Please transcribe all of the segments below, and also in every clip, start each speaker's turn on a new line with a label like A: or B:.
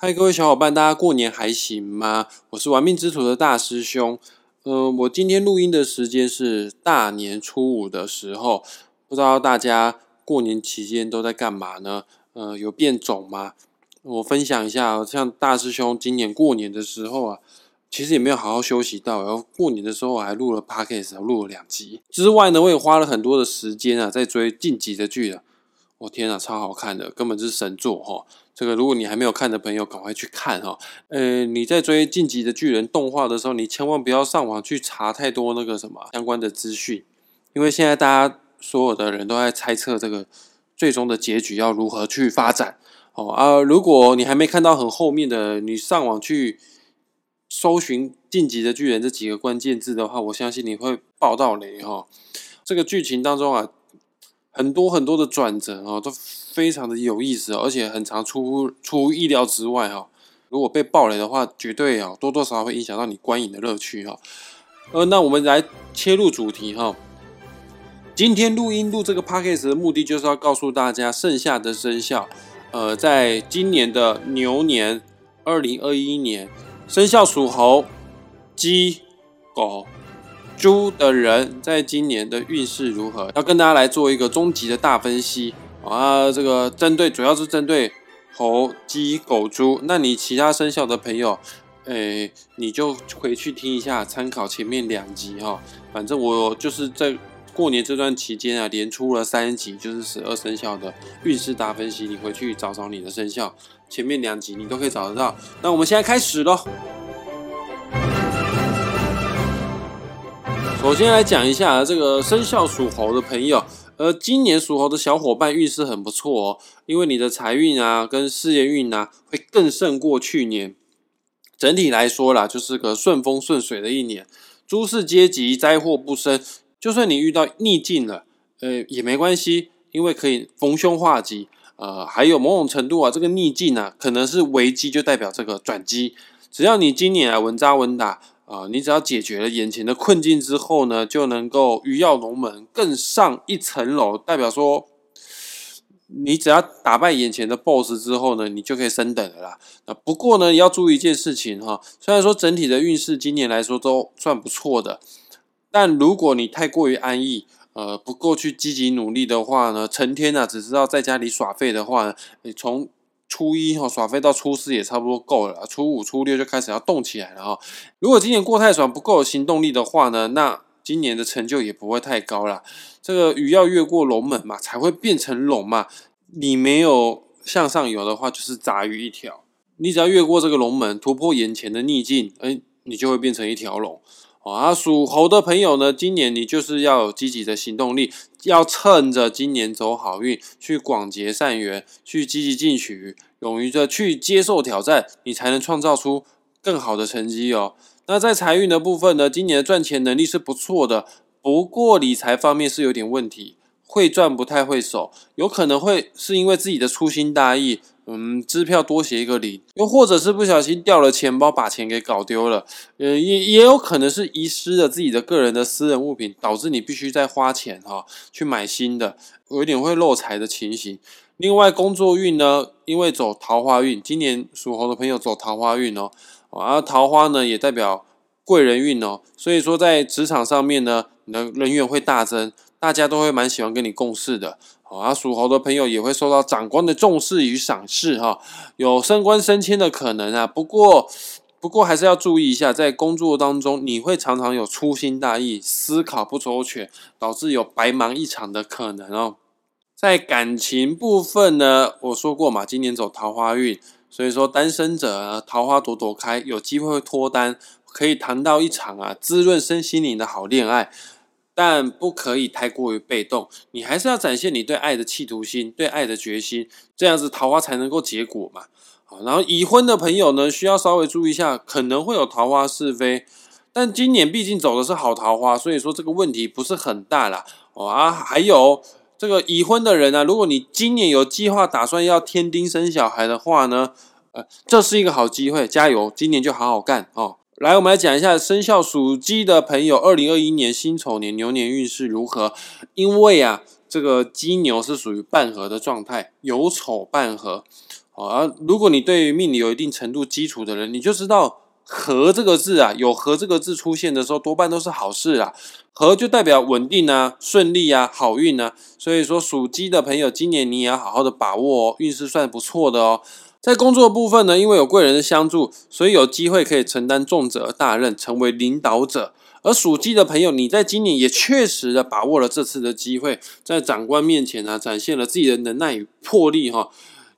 A: 嗨，各位小伙伴，大家过年还行吗？我是玩命之徒的大师兄。呃，我今天录音的时间是大年初五的时候，不知道大家过年期间都在干嘛呢？呃，有变种吗？我分享一下，像大师兄今年过年的时候啊，其实也没有好好休息到，然后过年的时候我还录了 podcast，录了两集。之外呢，我也花了很多的时间啊，在追晋级的剧了。我天啊，超好看的，根本就是神作哈！这个如果你还没有看的朋友，赶快去看哈。呃，你在追《晋级的巨人》动画的时候，你千万不要上网去查太多那个什么相关的资讯，因为现在大家所有的人都在猜测这个最终的结局要如何去发展哦啊！如果你还没看到很后面的，你上网去搜寻《晋级的巨人》这几个关键字的话，我相信你会爆到雷哈！这个剧情当中啊。很多很多的转折哦，都非常的有意思，而且很常出乎出乎意料之外哈。如果被爆雷的话，绝对啊多多少少会影响到你观影的乐趣哈。呃，那我们来切入主题哈。今天录音录这个 podcast 的目的就是要告诉大家，剩下的生肖，呃，在今年的牛年二零二一年，生肖属猴、鸡、狗。猪的人在今年的运势如何？要跟大家来做一个终极的大分析啊！这个针对主要是针对猴、鸡、狗、猪。那你其他生肖的朋友，诶，你就回去听一下，参考前面两集哈。反正我就是在过年这段期间啊，连出了三集，就是十二生肖的运势大分析。你回去找找你的生肖，前面两集你都可以找得到。那我们现在开始喽。首先来讲一下这个生肖属猴的朋友，而，今年属猴的小伙伴运势很不错哦，因为你的财运啊跟事业运啊会更胜过去年。整体来说啦，就是个顺风顺水的一年，诸事皆吉，灾祸不生。就算你遇到逆境了，呃，也没关系，因为可以逢凶化吉。呃，还有某种程度啊，这个逆境啊，可能是危机，就代表这个转机。只要你今年啊稳扎稳打。啊，你只要解决了眼前的困境之后呢，就能够鱼跃龙门，更上一层楼。代表说，你只要打败眼前的 BOSS 之后呢，你就可以升等了啦。那不过呢，要注意一件事情哈，虽然说整体的运势今年来说都算不错的，但如果你太过于安逸，呃，不够去积极努力的话呢，成天呢只知道在家里耍废的话，你从初一哈耍飞到初四也差不多够了，初五、初六就开始要动起来了哈。如果今年过太爽不够有行动力的话呢，那今年的成就也不会太高了。这个鱼要越过龙门嘛，才会变成龙嘛。你没有向上游的话，就是杂鱼一条。你只要越过这个龙门，突破眼前的逆境，哎，你就会变成一条龙。啊，属猴的朋友呢，今年你就是要有积极的行动力，要趁着今年走好运，去广结善缘，去积极进取，勇于的去接受挑战，你才能创造出更好的成绩哦。那在财运的部分呢，今年的赚钱能力是不错的，不过理财方面是有点问题，会赚不太会守，有可能会是因为自己的粗心大意。嗯，支票多写一个零，又或者是不小心掉了钱包，把钱给搞丢了。呃，也也有可能是遗失了自己的个人的私人物品，导致你必须再花钱哈去买新的，有一点会漏财的情形。另外，工作运呢，因为走桃花运，今年属猴的朋友走桃花运哦，而桃花呢也代表贵人运哦，所以说在职场上面呢，你的人员会大增，大家都会蛮喜欢跟你共事的。啊，属猴的朋友也会受到长官的重视与赏识，哈，有升官升迁的可能啊。不过，不过还是要注意一下，在工作当中，你会常常有粗心大意、思考不周全，导致有白忙一场的可能哦。在感情部分呢，我说过嘛，今年走桃花运，所以说单身者桃花朵朵开，有机会会脱单，可以谈到一场啊滋润身心灵的好恋爱。但不可以太过于被动，你还是要展现你对爱的企图心，对爱的决心，这样子桃花才能够结果嘛。好，然后已婚的朋友呢，需要稍微注意一下，可能会有桃花是非，但今年毕竟走的是好桃花，所以说这个问题不是很大啦。哦啊，还有这个已婚的人呢，如果你今年有计划打算要添丁生小孩的话呢，呃，这是一个好机会，加油，今年就好好干哦。来，我们来讲一下生肖属鸡的朋友，二零二一年辛丑年牛年运势如何？因为啊，这个鸡牛是属于半合的状态，有丑半合啊，如果你对命理有一定程度基础的人，你就知道“合”这个字啊，有“合”这个字出现的时候，多半都是好事啊。合就代表稳定啊、顺利啊、好运啊。所以说，属鸡的朋友，今年你也要好好的把握哦，运势算不错的哦。在工作部分呢，因为有贵人的相助，所以有机会可以承担重责大任，成为领导者。而属鸡的朋友，你在今年也确实的把握了这次的机会，在长官面前呢，展现了自己的能耐与魄力哈。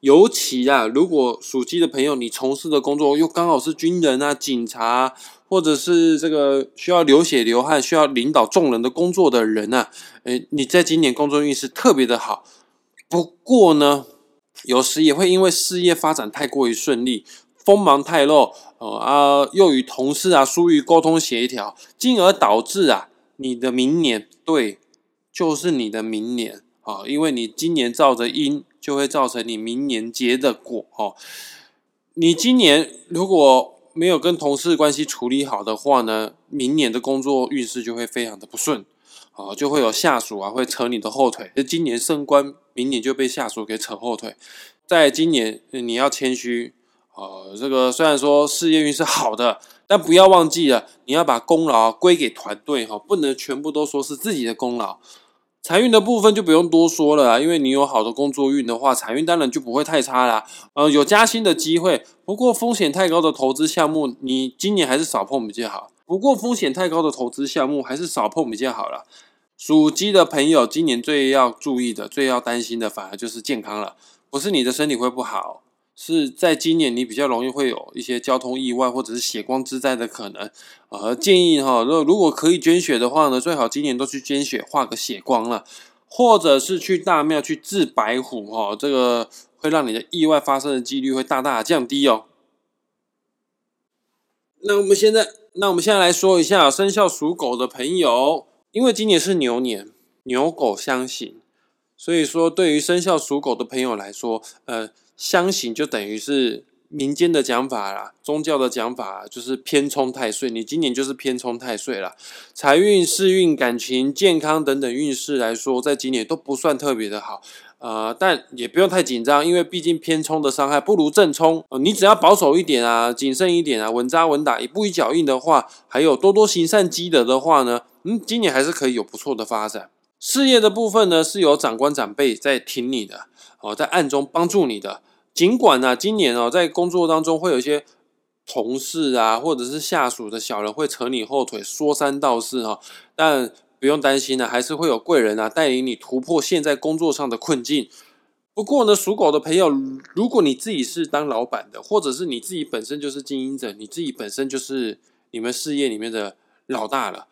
A: 尤其啊，如果属鸡的朋友，你从事的工作又刚好是军人啊、警察，或者是这个需要流血流汗、需要领导众人的工作的人啊，诶，你在今年工作运势特别的好。不过呢，有时也会因为事业发展太过于顺利，锋芒太露，呃啊，又与同事啊疏于沟通协调，进而导致啊你的明年对，就是你的明年啊，因为你今年照着因，就会造成你明年结的果哦。你今年如果没有跟同事关系处理好的话呢，明年的工作运势就会非常的不顺。啊，就会有下属啊会扯你的后腿。那今年升官，明年就被下属给扯后腿。在今年，你要谦虚。呃，这个虽然说事业运是好的，但不要忘记了，你要把功劳归给团队哈，不能全部都说是自己的功劳。财运的部分就不用多说了啊，因为你有好的工作运的话，财运当然就不会太差啦。呃，有加薪的机会，不过风险太高的投资项目，你今年还是少碰比较好。不过风险太高的投资项目，还是少碰比较好了。属鸡的朋友，今年最要注意的、最要担心的，反而就是健康了。不是你的身体会不好，是在今年你比较容易会有一些交通意外或者是血光之灾的可能。呃，建议哈，如如果可以捐血的话呢，最好今年都去捐血，画个血光了，或者是去大庙去治白虎哈，这个会让你的意外发生的几率会大大降低哦。那我们现在，那我们现在来说一下生肖属狗的朋友。因为今年是牛年，牛狗相刑，所以说对于生肖属狗的朋友来说，呃，相刑就等于是民间的讲法啦，宗教的讲法就是偏冲太岁，你今年就是偏冲太岁了。财运、事运、感情、健康等等运势来说，在今年都不算特别的好。呃，但也不用太紧张，因为毕竟偏冲的伤害不如正冲。你只要保守一点啊，谨慎一点啊，稳扎稳打，一步一脚印的话，还有多多行善积德的话呢，嗯，今年还是可以有不错的发展。事业的部分呢，是有长官长辈在挺你的，哦，在暗中帮助你的。尽管呢，今年哦，在工作当中会有一些同事啊，或者是下属的小人会扯你后腿，说三道四哈，但。不用担心呢，还是会有贵人啊带领你突破现在工作上的困境。不过呢，属狗的朋友，如果你自己是当老板的，或者是你自己本身就是经营者，你自己本身就是你们事业里面的老大了，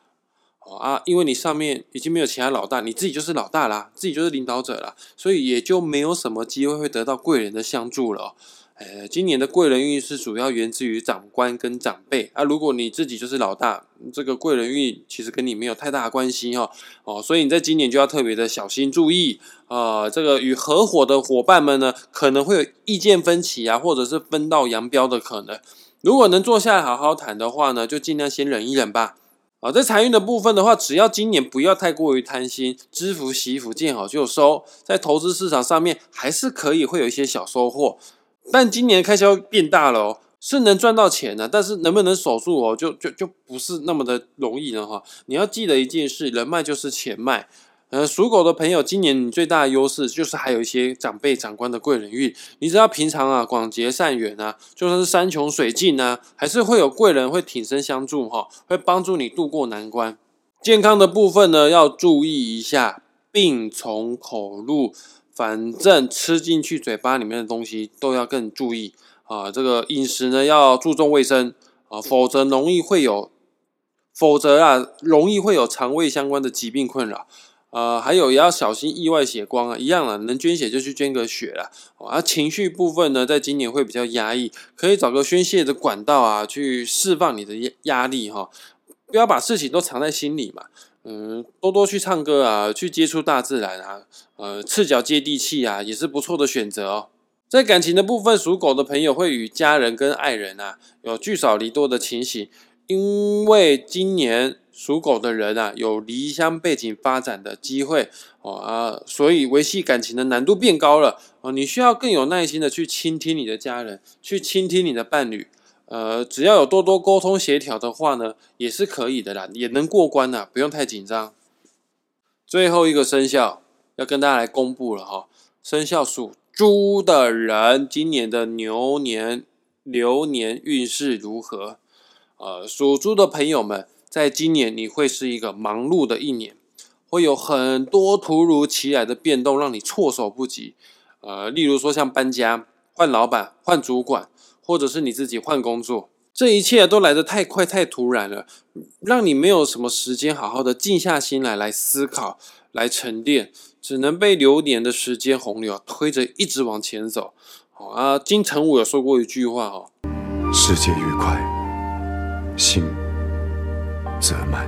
A: 哦啊，因为你上面已经没有其他老大，你自己就是老大啦，自己就是领导者了，所以也就没有什么机会会得到贵人的相助了。呃，今年的贵人运是主要源自于长官跟长辈啊。如果你自己就是老大，这个贵人运其实跟你没有太大的关系哈。哦，所以你在今年就要特别的小心注意啊。这个与合伙的伙伴们呢，可能会有意见分歧啊，或者是分道扬镳的可能。如果能坐下来好好谈的话呢，就尽量先忍一忍吧。啊，在财运的部分的话，只要今年不要太过于贪心，知福惜福，见好就收。在投资市场上面，还是可以会有一些小收获。但今年开销变大了哦，是能赚到钱的，但是能不能守住哦，就就就不是那么的容易了哈。你要记得一件事，人脉就是钱脉。呃，属狗的朋友，今年你最大的优势就是还有一些长辈长官的贵人运。你知道平常啊广结善缘啊，就算是山穷水尽啊，还是会有贵人会挺身相助哈，会帮助你渡过难关。健康的部分呢，要注意一下，病从口入。反正吃进去嘴巴里面的东西都要更注意啊，这个饮食呢要注重卫生啊，否则容易会有，否则啊容易会有肠胃相关的疾病困扰啊，还有也要小心意外血光啊，一样啊，能捐血就去捐个血了啊。情绪部分呢，在今年会比较压抑，可以找个宣泄的管道啊，去释放你的压压力哈，不要把事情都藏在心里嘛。嗯，多多去唱歌啊，去接触大自然啊，呃，赤脚接地气啊，也是不错的选择哦。在感情的部分，属狗的朋友会与家人跟爱人啊有聚少离多的情形，因为今年属狗的人啊，有离乡背井发展的机会哦啊，所以维系感情的难度变高了哦。你需要更有耐心的去倾听你的家人，去倾听你的伴侣。呃，只要有多多沟通协调的话呢，也是可以的啦，也能过关的，不用太紧张。最后一个生肖要跟大家来公布了哈，生肖属猪的人今年的牛年流年运势如何？呃，属猪的朋友们。在今年，你会是一个忙碌的一年，会有很多突如其来的变动，让你措手不及。呃，例如说像搬家、换老板、换主管，或者是你自己换工作，这一切都来得太快、太突然了，让你没有什么时间好好的静下心来来思考、来沉淀，只能被流年的时间洪流推着一直往前走。好啊，金城武有说过一句话哦：“世界越快，心。”则慢，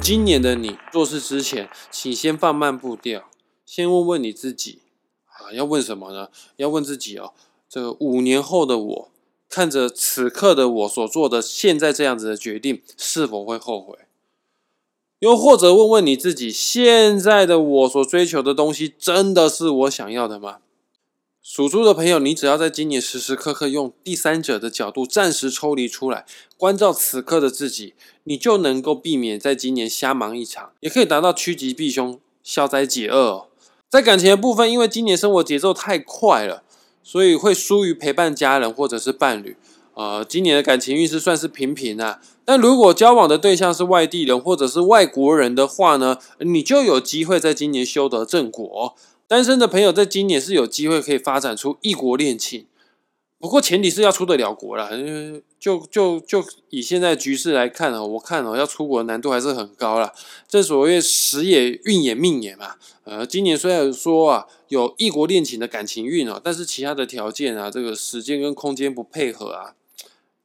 A: 今年的你做事之前，请先放慢步调，先问问你自己啊，要问什么呢？要问自己哦，这个五年后的我，看着此刻的我所做的现在这样子的决定，是否会后悔？又或者问问你自己，现在的我所追求的东西，真的是我想要的吗？属猪的朋友，你只要在今年时时刻刻用第三者的角度暂时抽离出来，关照此刻的自己，你就能够避免在今年瞎忙一场，也可以达到趋吉避凶、消灾解厄。在感情的部分，因为今年生活节奏太快了，所以会疏于陪伴家人或者是伴侣。呃，今年的感情运势算是平平啊。但如果交往的对象是外地人或者是外国人的话呢，你就有机会在今年修得正果。单身的朋友在今年是有机会可以发展出异国恋情，不过前提是要出得了国了。就就就以现在局势来看啊，我看哦，要出国难度还是很高了。正所谓时也运也命也嘛。呃，今年虽然说啊有异国恋情的感情运哦，但是其他的条件啊，这个时间跟空间不配合啊，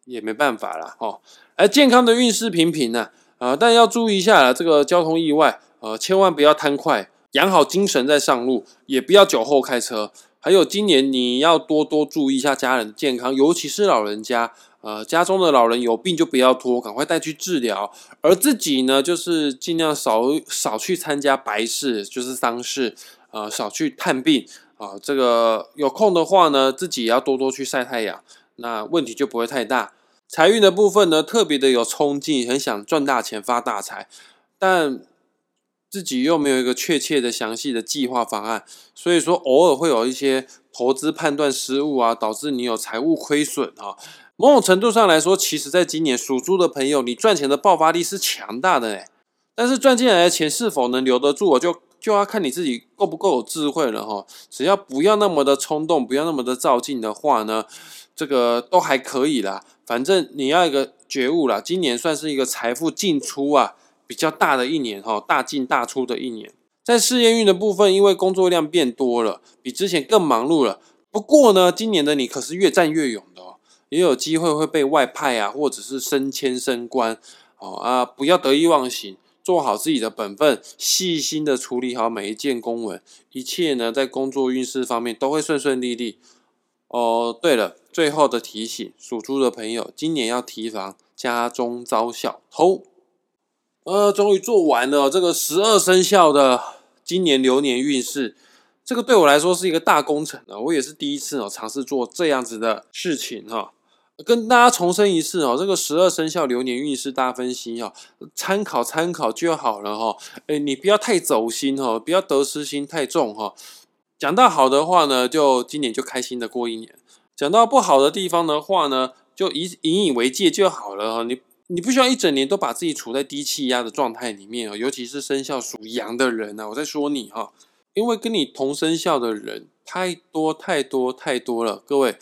A: 也没办法了哦。而健康的运势平平呢，啊，但要注意一下这个交通意外，呃，千万不要贪快。养好精神再上路，也不要酒后开车。还有今年你要多多注意一下家人的健康，尤其是老人家。呃，家中的老人有病就不要拖，赶快带去治疗。而自己呢，就是尽量少少去参加白事，就是丧事。呃，少去探病啊。这个有空的话呢，自己也要多多去晒太阳，那问题就不会太大。财运的部分呢，特别的有冲劲，很想赚大钱发大财，但。自己又没有一个确切的详细的计划方案，所以说偶尔会有一些投资判断失误啊，导致你有财务亏损啊。某种程度上来说，其实在今年属猪的朋友，你赚钱的爆发力是强大的哎，但是赚进来的钱是否能留得住，我就就要看你自己够不够有智慧了哈。只要不要那么的冲动，不要那么的照进的话呢，这个都还可以啦。反正你要一个觉悟啦，今年算是一个财富进出啊。比较大的一年哈，大进大出的一年，在事业运的部分，因为工作量变多了，比之前更忙碌了。不过呢，今年的你可是越战越勇的哦，也有机会会被外派啊，或者是升迁升官哦啊！不要得意忘形，做好自己的本分，细心的处理好每一件公文，一切呢在工作运势方面都会顺顺利利哦。对了，最后的提醒，属猪的朋友，今年要提防家中遭小偷。呃，终于做完了这个十二生肖的今年流年运势，这个对我来说是一个大工程啊！我也是第一次哦尝试做这样子的事情哈，跟大家重申一次哦，这个十二生肖流年运势大分析哦，参考参考就好了哈。哎，你不要太走心哈，不要得失心太重哈。讲到好的话呢，就今年就开心的过一年；讲到不好的地方的话呢，就以引以为戒就好了哈。你。你不需要一整年都把自己处在低气压的状态里面哦，尤其是生肖属羊的人呢。我在说你哈，因为跟你同生肖的人太多太多太多了。各位，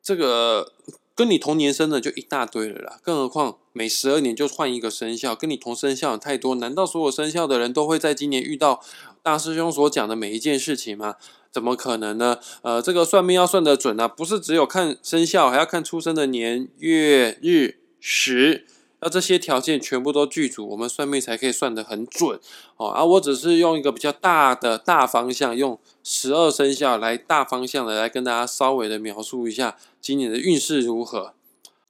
A: 这个跟你同年生的就一大堆了啦，更何况每十二年就换一个生肖，跟你同生肖的太多，难道所有生肖的人都会在今年遇到大师兄所讲的每一件事情吗？怎么可能呢？呃，这个算命要算得准啊，不是只有看生肖，还要看出生的年月日时。那这些条件全部都具足，我们算命才可以算得很准哦。啊，我只是用一个比较大的大方向，用十二生肖来大方向的来跟大家稍微的描述一下今年的运势如何。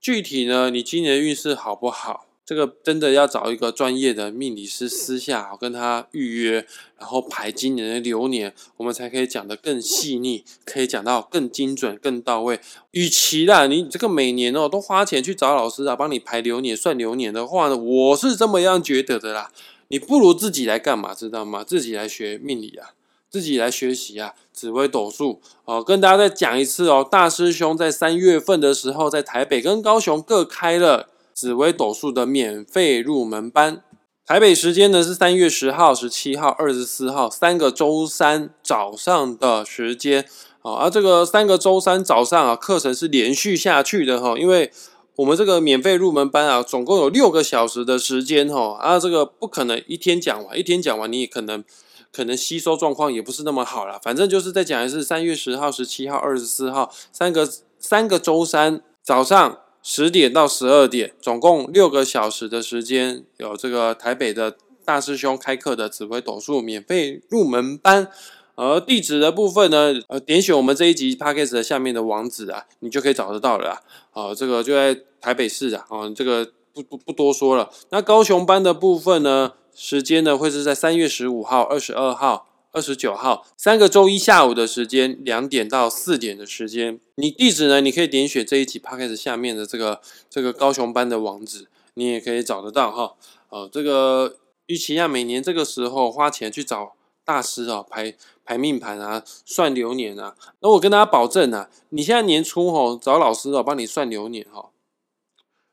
A: 具体呢，你今年运势好不好？这个真的要找一个专业的命理师私下跟他预约，然后排今年的流年，我们才可以讲得更细腻，可以讲到更精准、更到位。与其啦，你这个每年哦都花钱去找老师啊，帮你排流年、算流年的话呢，我是这么样觉得的啦。你不如自己来干嘛，知道吗？自己来学命理啊，自己来学习啊，紫微斗数哦。跟大家再讲一次哦，大师兄在三月份的时候，在台北跟高雄各开了。紫微斗数的免费入门班，台北时间呢是三月十号、十七号、二十四号三个周三早上的时间啊，而这个三个周三早上啊，课程是连续下去的哈，因为我们这个免费入门班啊，总共有六个小时的时间哈，啊，这个不可能一天讲完，一天讲完你也可能可能吸收状况也不是那么好了，反正就是再讲一次，三月十号、十七号、二十四号三个三个周三早上。十点到十二点，总共六个小时的时间，有这个台北的大师兄开课的指挥斗数免费入门班。而地址的部分呢，呃，点选我们这一集 podcast 的下面的网址啊，你就可以找得到了。啊，这个就在台北市啊，哦，这个不不不多说了。那高雄班的部分呢，时间呢会是在三月十五号、二十二号。二十九号，三个周一下午的时间，两点到四点的时间。你地址呢？你可以点选这一集 p o d c a s 下面的这个这个高雄班的网址，你也可以找得到哈。呃，这个与其亚每年这个时候花钱去找大师啊排排命盘啊算流年啊，那我跟大家保证啊，你现在年初哦找老师哦帮你算流年哈，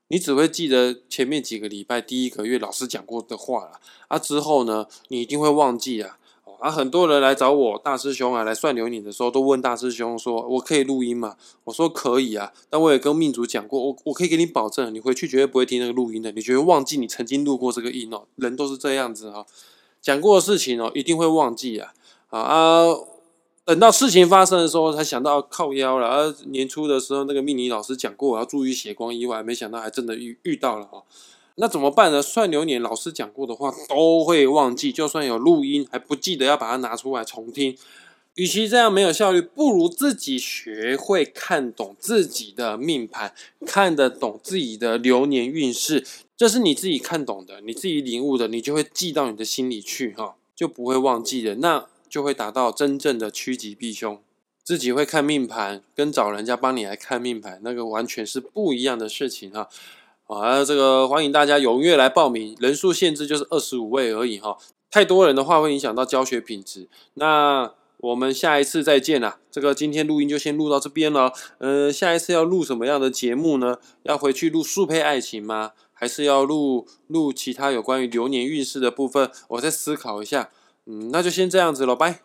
A: 你只会记得前面几个礼拜第一个月老师讲过的话了，啊之后呢你一定会忘记啊。啊，很多人来找我大师兄啊，来算流年的时候，都问大师兄说：“我可以录音吗？”我说：“可以啊。”但我也跟命主讲过，我我可以给你保证，你回去绝对不会听那个录音的，你绝对忘记你曾经录过这个音哦。人都是这样子哈，讲过的事情哦，一定会忘记啊。啊啊，等到事情发生的时候，才想到靠腰了。啊，年初的时候，那个命理老师讲过，我要注意血光意外，没想到还真的遇遇到了哈。那怎么办呢？算流年老师讲过的话都会忘记，就算有录音还不记得要把它拿出来重听。与其这样没有效率，不如自己学会看懂自己的命盘，看得懂自己的流年运势，这是你自己看懂的，你自己领悟的，你就会记到你的心里去哈，就不会忘记的，那就会达到真正的趋吉避凶。自己会看命盘，跟找人家帮你来看命盘，那个完全是不一样的事情哈。啊这个欢迎大家踊跃来报名，人数限制就是二十五位而已哈。太多人的话会影响到教学品质。那我们下一次再见啦。这个今天录音就先录到这边了。呃，下一次要录什么样的节目呢？要回去录速配爱情吗？还是要录录其他有关于流年运势的部分？我再思考一下。嗯，那就先这样子了，拜。